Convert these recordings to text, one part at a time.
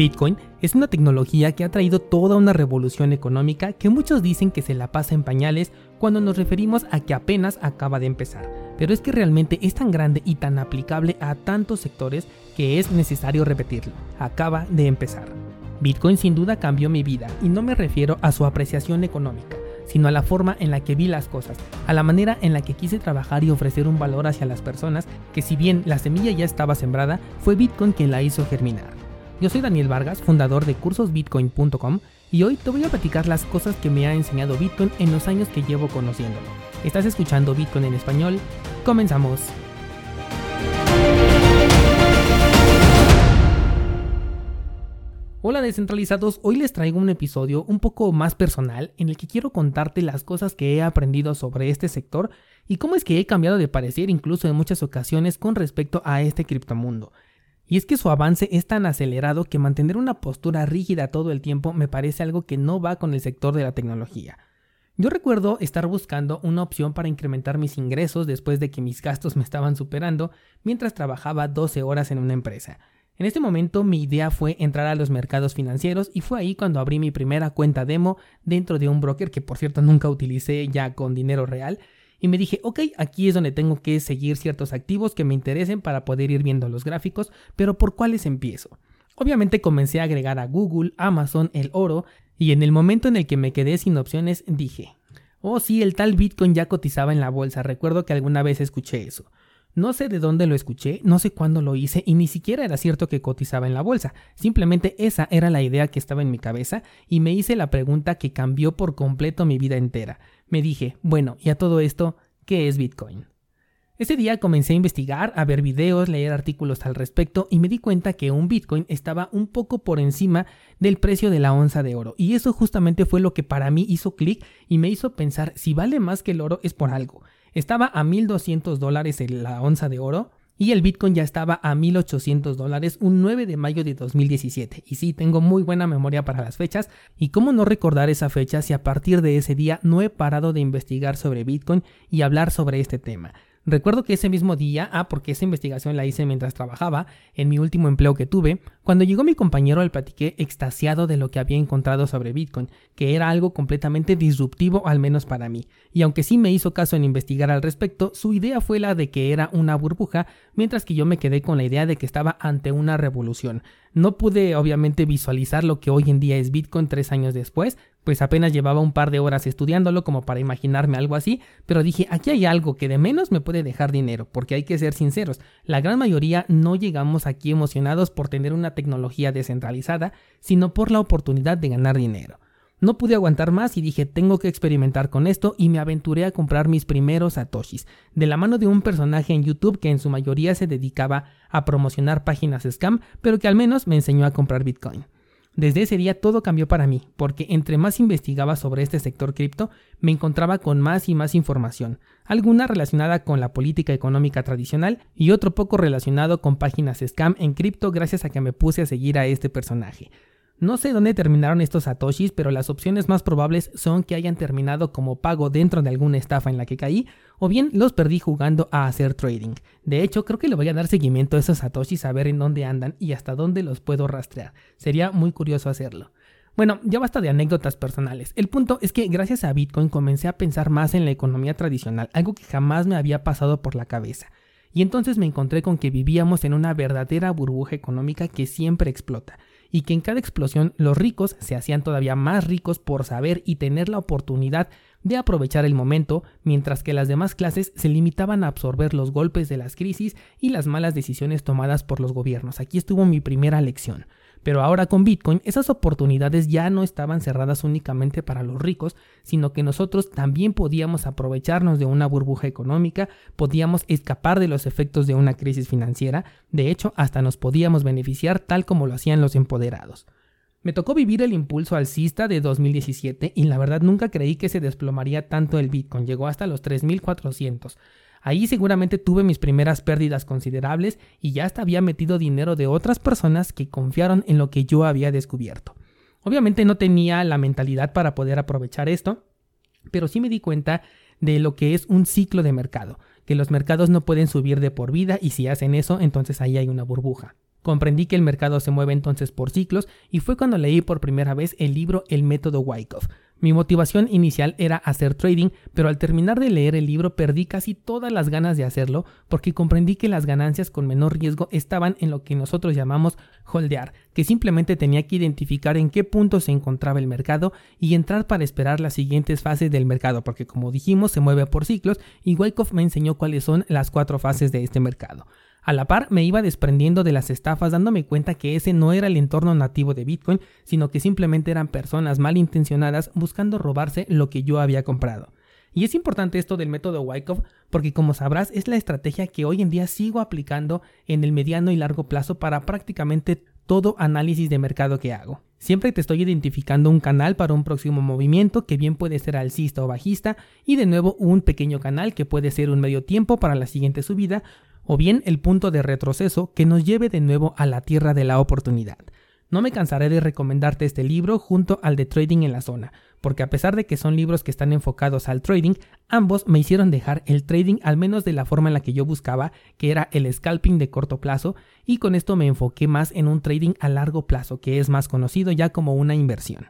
Bitcoin es una tecnología que ha traído toda una revolución económica que muchos dicen que se la pasa en pañales cuando nos referimos a que apenas acaba de empezar. Pero es que realmente es tan grande y tan aplicable a tantos sectores que es necesario repetirlo. Acaba de empezar. Bitcoin sin duda cambió mi vida y no me refiero a su apreciación económica, sino a la forma en la que vi las cosas, a la manera en la que quise trabajar y ofrecer un valor hacia las personas que si bien la semilla ya estaba sembrada, fue Bitcoin quien la hizo germinar. Yo soy Daniel Vargas, fundador de cursosbitcoin.com y hoy te voy a platicar las cosas que me ha enseñado Bitcoin en los años que llevo conociéndolo. Estás escuchando Bitcoin en español. Comenzamos. Hola descentralizados, hoy les traigo un episodio un poco más personal en el que quiero contarte las cosas que he aprendido sobre este sector y cómo es que he cambiado de parecer incluso en muchas ocasiones con respecto a este criptomundo. Y es que su avance es tan acelerado que mantener una postura rígida todo el tiempo me parece algo que no va con el sector de la tecnología. Yo recuerdo estar buscando una opción para incrementar mis ingresos después de que mis gastos me estaban superando mientras trabajaba 12 horas en una empresa. En este momento mi idea fue entrar a los mercados financieros y fue ahí cuando abrí mi primera cuenta demo dentro de un broker que por cierto nunca utilicé ya con dinero real y me dije, ok, aquí es donde tengo que seguir ciertos activos que me interesen para poder ir viendo los gráficos, pero ¿por cuáles empiezo? Obviamente comencé a agregar a Google, Amazon, el oro, y en el momento en el que me quedé sin opciones dije, oh sí, el tal Bitcoin ya cotizaba en la bolsa, recuerdo que alguna vez escuché eso. No sé de dónde lo escuché, no sé cuándo lo hice y ni siquiera era cierto que cotizaba en la bolsa. Simplemente esa era la idea que estaba en mi cabeza y me hice la pregunta que cambió por completo mi vida entera. Me dije, bueno, y a todo esto, ¿qué es Bitcoin? Ese día comencé a investigar, a ver videos, leer artículos al respecto y me di cuenta que un Bitcoin estaba un poco por encima del precio de la onza de oro. Y eso justamente fue lo que para mí hizo clic y me hizo pensar si vale más que el oro es por algo. Estaba a 1.200 dólares la onza de oro y el Bitcoin ya estaba a 1.800 dólares un 9 de mayo de 2017. Y sí, tengo muy buena memoria para las fechas. Y cómo no recordar esa fecha si a partir de ese día no he parado de investigar sobre Bitcoin y hablar sobre este tema. Recuerdo que ese mismo día, ah, porque esa investigación la hice mientras trabajaba, en mi último empleo que tuve, cuando llegó mi compañero le platiqué extasiado de lo que había encontrado sobre Bitcoin, que era algo completamente disruptivo al menos para mí. Y aunque sí me hizo caso en investigar al respecto, su idea fue la de que era una burbuja, mientras que yo me quedé con la idea de que estaba ante una revolución. No pude obviamente visualizar lo que hoy en día es Bitcoin tres años después, pues apenas llevaba un par de horas estudiándolo como para imaginarme algo así, pero dije, aquí hay algo que de menos me puede dejar dinero, porque hay que ser sinceros, la gran mayoría no llegamos aquí emocionados por tener una tecnología descentralizada, sino por la oportunidad de ganar dinero. No pude aguantar más y dije tengo que experimentar con esto y me aventuré a comprar mis primeros satoshis, de la mano de un personaje en YouTube que en su mayoría se dedicaba a promocionar páginas scam, pero que al menos me enseñó a comprar Bitcoin. Desde ese día todo cambió para mí, porque entre más investigaba sobre este sector cripto, me encontraba con más y más información, alguna relacionada con la política económica tradicional y otro poco relacionado con páginas scam en cripto gracias a que me puse a seguir a este personaje. No sé dónde terminaron estos satoshis, pero las opciones más probables son que hayan terminado como pago dentro de alguna estafa en la que caí, o bien los perdí jugando a hacer trading. De hecho, creo que le voy a dar seguimiento a esos satoshis a ver en dónde andan y hasta dónde los puedo rastrear. Sería muy curioso hacerlo. Bueno, ya basta de anécdotas personales. El punto es que gracias a Bitcoin comencé a pensar más en la economía tradicional, algo que jamás me había pasado por la cabeza. Y entonces me encontré con que vivíamos en una verdadera burbuja económica que siempre explota y que en cada explosión los ricos se hacían todavía más ricos por saber y tener la oportunidad de aprovechar el momento, mientras que las demás clases se limitaban a absorber los golpes de las crisis y las malas decisiones tomadas por los gobiernos. Aquí estuvo mi primera lección. Pero ahora con Bitcoin esas oportunidades ya no estaban cerradas únicamente para los ricos, sino que nosotros también podíamos aprovecharnos de una burbuja económica, podíamos escapar de los efectos de una crisis financiera, de hecho hasta nos podíamos beneficiar tal como lo hacían los empoderados. Me tocó vivir el impulso alcista de 2017 y la verdad nunca creí que se desplomaría tanto el Bitcoin, llegó hasta los 3400. Ahí seguramente tuve mis primeras pérdidas considerables y ya hasta había metido dinero de otras personas que confiaron en lo que yo había descubierto. Obviamente no tenía la mentalidad para poder aprovechar esto, pero sí me di cuenta de lo que es un ciclo de mercado, que los mercados no pueden subir de por vida y si hacen eso entonces ahí hay una burbuja. Comprendí que el mercado se mueve entonces por ciclos y fue cuando leí por primera vez el libro El método Wyckoff. Mi motivación inicial era hacer trading, pero al terminar de leer el libro perdí casi todas las ganas de hacerlo porque comprendí que las ganancias con menor riesgo estaban en lo que nosotros llamamos holdear, que simplemente tenía que identificar en qué punto se encontraba el mercado y entrar para esperar las siguientes fases del mercado, porque como dijimos se mueve por ciclos y Wyckoff me enseñó cuáles son las cuatro fases de este mercado. A la par me iba desprendiendo de las estafas dándome cuenta que ese no era el entorno nativo de Bitcoin, sino que simplemente eran personas malintencionadas buscando robarse lo que yo había comprado. Y es importante esto del método Wyckoff porque como sabrás es la estrategia que hoy en día sigo aplicando en el mediano y largo plazo para prácticamente todo análisis de mercado que hago. Siempre te estoy identificando un canal para un próximo movimiento que bien puede ser alcista o bajista y de nuevo un pequeño canal que puede ser un medio tiempo para la siguiente subida o bien el punto de retroceso que nos lleve de nuevo a la tierra de la oportunidad. No me cansaré de recomendarte este libro junto al de Trading en la zona, porque a pesar de que son libros que están enfocados al trading, ambos me hicieron dejar el trading al menos de la forma en la que yo buscaba, que era el scalping de corto plazo, y con esto me enfoqué más en un trading a largo plazo, que es más conocido ya como una inversión.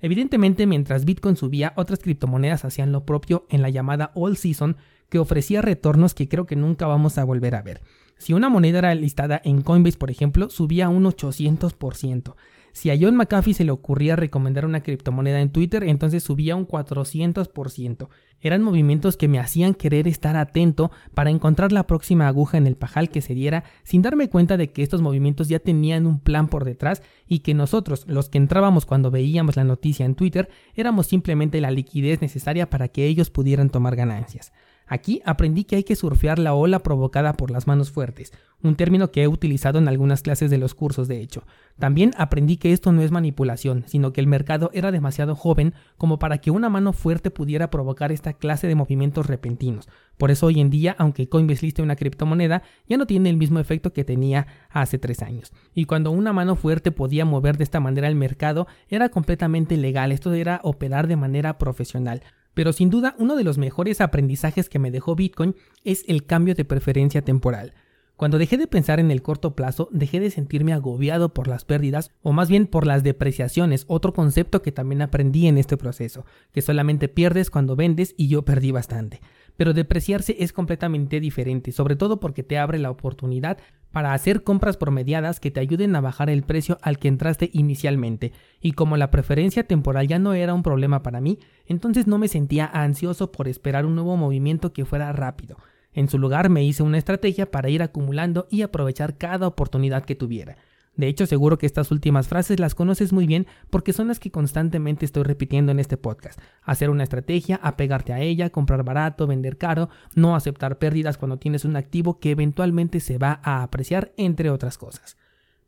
Evidentemente, mientras Bitcoin subía, otras criptomonedas hacían lo propio en la llamada All Season, que ofrecía retornos que creo que nunca vamos a volver a ver. Si una moneda era listada en Coinbase, por ejemplo, subía un 800%. Si a John McAfee se le ocurría recomendar una criptomoneda en Twitter, entonces subía un 400%. Eran movimientos que me hacían querer estar atento para encontrar la próxima aguja en el pajal que se diera, sin darme cuenta de que estos movimientos ya tenían un plan por detrás y que nosotros, los que entrábamos cuando veíamos la noticia en Twitter, éramos simplemente la liquidez necesaria para que ellos pudieran tomar ganancias. Aquí aprendí que hay que surfear la ola provocada por las manos fuertes, un término que he utilizado en algunas clases de los cursos de hecho. También aprendí que esto no es manipulación, sino que el mercado era demasiado joven como para que una mano fuerte pudiera provocar esta clase de movimientos repentinos. Por eso hoy en día, aunque Coinbase liste una criptomoneda, ya no tiene el mismo efecto que tenía hace tres años. Y cuando una mano fuerte podía mover de esta manera el mercado, era completamente legal, esto era operar de manera profesional. Pero sin duda uno de los mejores aprendizajes que me dejó Bitcoin es el cambio de preferencia temporal. Cuando dejé de pensar en el corto plazo, dejé de sentirme agobiado por las pérdidas o más bien por las depreciaciones, otro concepto que también aprendí en este proceso, que solamente pierdes cuando vendes y yo perdí bastante. Pero depreciarse es completamente diferente, sobre todo porque te abre la oportunidad para hacer compras promediadas que te ayuden a bajar el precio al que entraste inicialmente, y como la preferencia temporal ya no era un problema para mí, entonces no me sentía ansioso por esperar un nuevo movimiento que fuera rápido. En su lugar me hice una estrategia para ir acumulando y aprovechar cada oportunidad que tuviera. De hecho, seguro que estas últimas frases las conoces muy bien porque son las que constantemente estoy repitiendo en este podcast. Hacer una estrategia, apegarte a ella, comprar barato, vender caro, no aceptar pérdidas cuando tienes un activo que eventualmente se va a apreciar, entre otras cosas.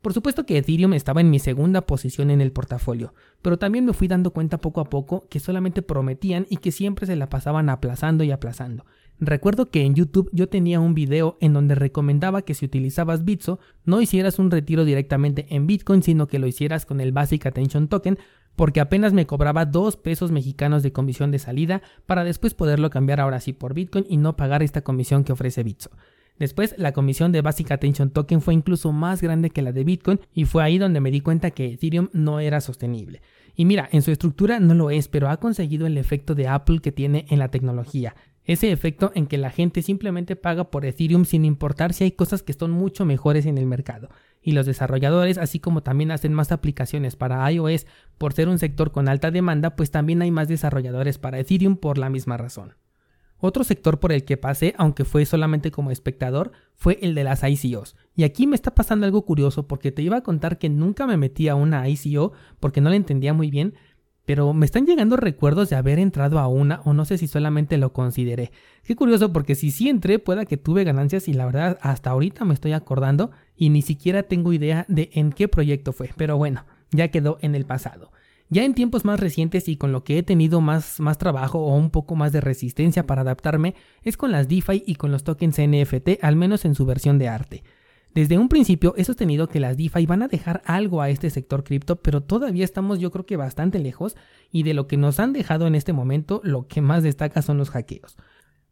Por supuesto que Ethereum estaba en mi segunda posición en el portafolio, pero también me fui dando cuenta poco a poco que solamente prometían y que siempre se la pasaban aplazando y aplazando. Recuerdo que en YouTube yo tenía un video en donde recomendaba que si utilizabas Bitso no hicieras un retiro directamente en Bitcoin, sino que lo hicieras con el Basic Attention Token, porque apenas me cobraba 2 pesos mexicanos de comisión de salida para después poderlo cambiar ahora sí por Bitcoin y no pagar esta comisión que ofrece Bitso. Después, la comisión de Basic Attention Token fue incluso más grande que la de Bitcoin y fue ahí donde me di cuenta que Ethereum no era sostenible. Y mira, en su estructura no lo es, pero ha conseguido el efecto de Apple que tiene en la tecnología. Ese efecto en que la gente simplemente paga por Ethereum sin importar si hay cosas que son mucho mejores en el mercado. Y los desarrolladores, así como también hacen más aplicaciones para iOS por ser un sector con alta demanda, pues también hay más desarrolladores para Ethereum por la misma razón. Otro sector por el que pasé, aunque fue solamente como espectador, fue el de las ICOs. Y aquí me está pasando algo curioso porque te iba a contar que nunca me metí a una ICO porque no la entendía muy bien, pero me están llegando recuerdos de haber entrado a una o no sé si solamente lo consideré. Qué curioso porque si sí entré pueda que tuve ganancias y la verdad hasta ahorita me estoy acordando y ni siquiera tengo idea de en qué proyecto fue, pero bueno, ya quedó en el pasado. Ya en tiempos más recientes y con lo que he tenido más, más trabajo o un poco más de resistencia para adaptarme es con las DeFi y con los tokens NFT, al menos en su versión de arte. Desde un principio he sostenido que las DeFi van a dejar algo a este sector cripto, pero todavía estamos yo creo que bastante lejos y de lo que nos han dejado en este momento lo que más destaca son los hackeos.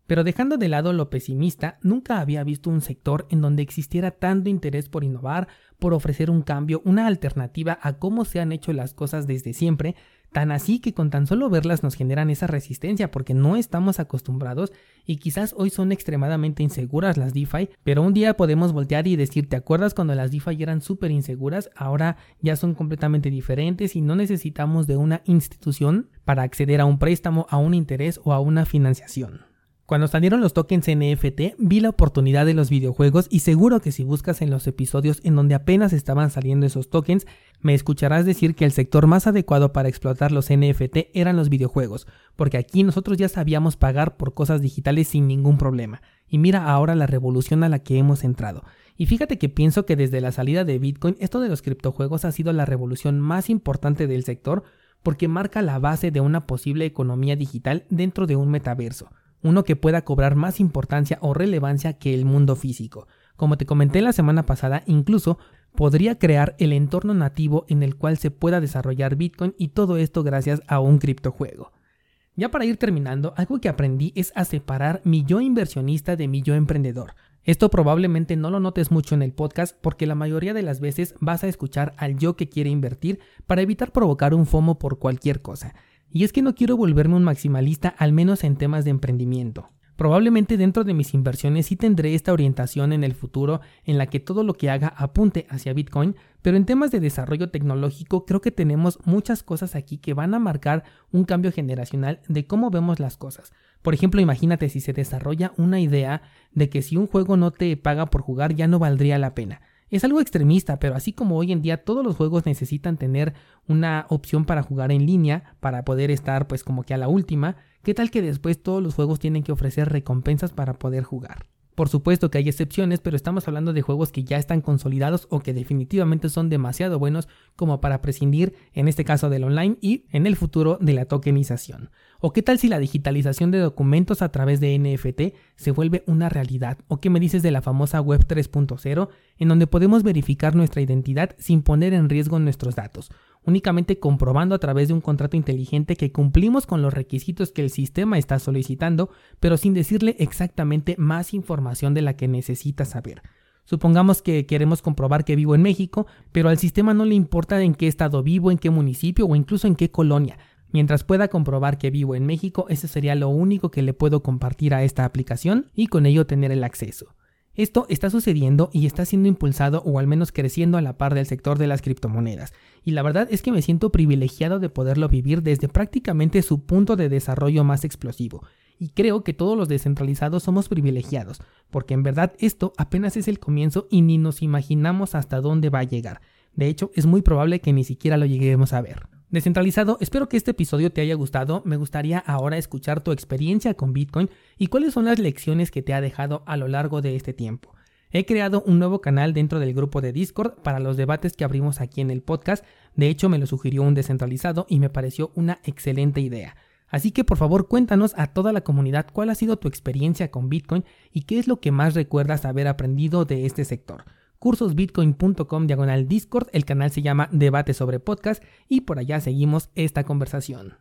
Pero dejando de lado lo pesimista, nunca había visto un sector en donde existiera tanto interés por innovar, por ofrecer un cambio, una alternativa a cómo se han hecho las cosas desde siempre, tan así que con tan solo verlas nos generan esa resistencia porque no estamos acostumbrados y quizás hoy son extremadamente inseguras las DeFi, pero un día podemos voltear y decir, ¿te acuerdas cuando las DeFi eran súper inseguras? Ahora ya son completamente diferentes y no necesitamos de una institución para acceder a un préstamo, a un interés o a una financiación. Cuando salieron los tokens NFT, vi la oportunidad de los videojuegos y seguro que si buscas en los episodios en donde apenas estaban saliendo esos tokens, me escucharás decir que el sector más adecuado para explotar los NFT eran los videojuegos, porque aquí nosotros ya sabíamos pagar por cosas digitales sin ningún problema. Y mira ahora la revolución a la que hemos entrado. Y fíjate que pienso que desde la salida de Bitcoin, esto de los criptojuegos ha sido la revolución más importante del sector porque marca la base de una posible economía digital dentro de un metaverso uno que pueda cobrar más importancia o relevancia que el mundo físico. Como te comenté la semana pasada, incluso podría crear el entorno nativo en el cual se pueda desarrollar Bitcoin y todo esto gracias a un criptojuego. Ya para ir terminando, algo que aprendí es a separar mi yo inversionista de mi yo emprendedor. Esto probablemente no lo notes mucho en el podcast porque la mayoría de las veces vas a escuchar al yo que quiere invertir para evitar provocar un FOMO por cualquier cosa. Y es que no quiero volverme un maximalista al menos en temas de emprendimiento. Probablemente dentro de mis inversiones sí tendré esta orientación en el futuro en la que todo lo que haga apunte hacia Bitcoin, pero en temas de desarrollo tecnológico creo que tenemos muchas cosas aquí que van a marcar un cambio generacional de cómo vemos las cosas. Por ejemplo, imagínate si se desarrolla una idea de que si un juego no te paga por jugar ya no valdría la pena. Es algo extremista, pero así como hoy en día todos los juegos necesitan tener una opción para jugar en línea, para poder estar pues como que a la última, ¿qué tal que después todos los juegos tienen que ofrecer recompensas para poder jugar? Por supuesto que hay excepciones, pero estamos hablando de juegos que ya están consolidados o que definitivamente son demasiado buenos como para prescindir, en este caso del online y en el futuro de la tokenización. ¿O qué tal si la digitalización de documentos a través de NFT se vuelve una realidad? ¿O qué me dices de la famosa Web 3.0 en donde podemos verificar nuestra identidad sin poner en riesgo nuestros datos? únicamente comprobando a través de un contrato inteligente que cumplimos con los requisitos que el sistema está solicitando, pero sin decirle exactamente más información de la que necesita saber. Supongamos que queremos comprobar que vivo en México, pero al sistema no le importa en qué estado vivo, en qué municipio o incluso en qué colonia. Mientras pueda comprobar que vivo en México, ese sería lo único que le puedo compartir a esta aplicación y con ello tener el acceso. Esto está sucediendo y está siendo impulsado o al menos creciendo a la par del sector de las criptomonedas. Y la verdad es que me siento privilegiado de poderlo vivir desde prácticamente su punto de desarrollo más explosivo. Y creo que todos los descentralizados somos privilegiados, porque en verdad esto apenas es el comienzo y ni nos imaginamos hasta dónde va a llegar. De hecho, es muy probable que ni siquiera lo lleguemos a ver. Descentralizado, espero que este episodio te haya gustado. Me gustaría ahora escuchar tu experiencia con Bitcoin y cuáles son las lecciones que te ha dejado a lo largo de este tiempo. He creado un nuevo canal dentro del grupo de Discord para los debates que abrimos aquí en el podcast. De hecho, me lo sugirió un descentralizado y me pareció una excelente idea. Así que por favor cuéntanos a toda la comunidad cuál ha sido tu experiencia con Bitcoin y qué es lo que más recuerdas haber aprendido de este sector cursosbitcoin.com diagonal Discord, el canal se llama Debate sobre Podcast y por allá seguimos esta conversación.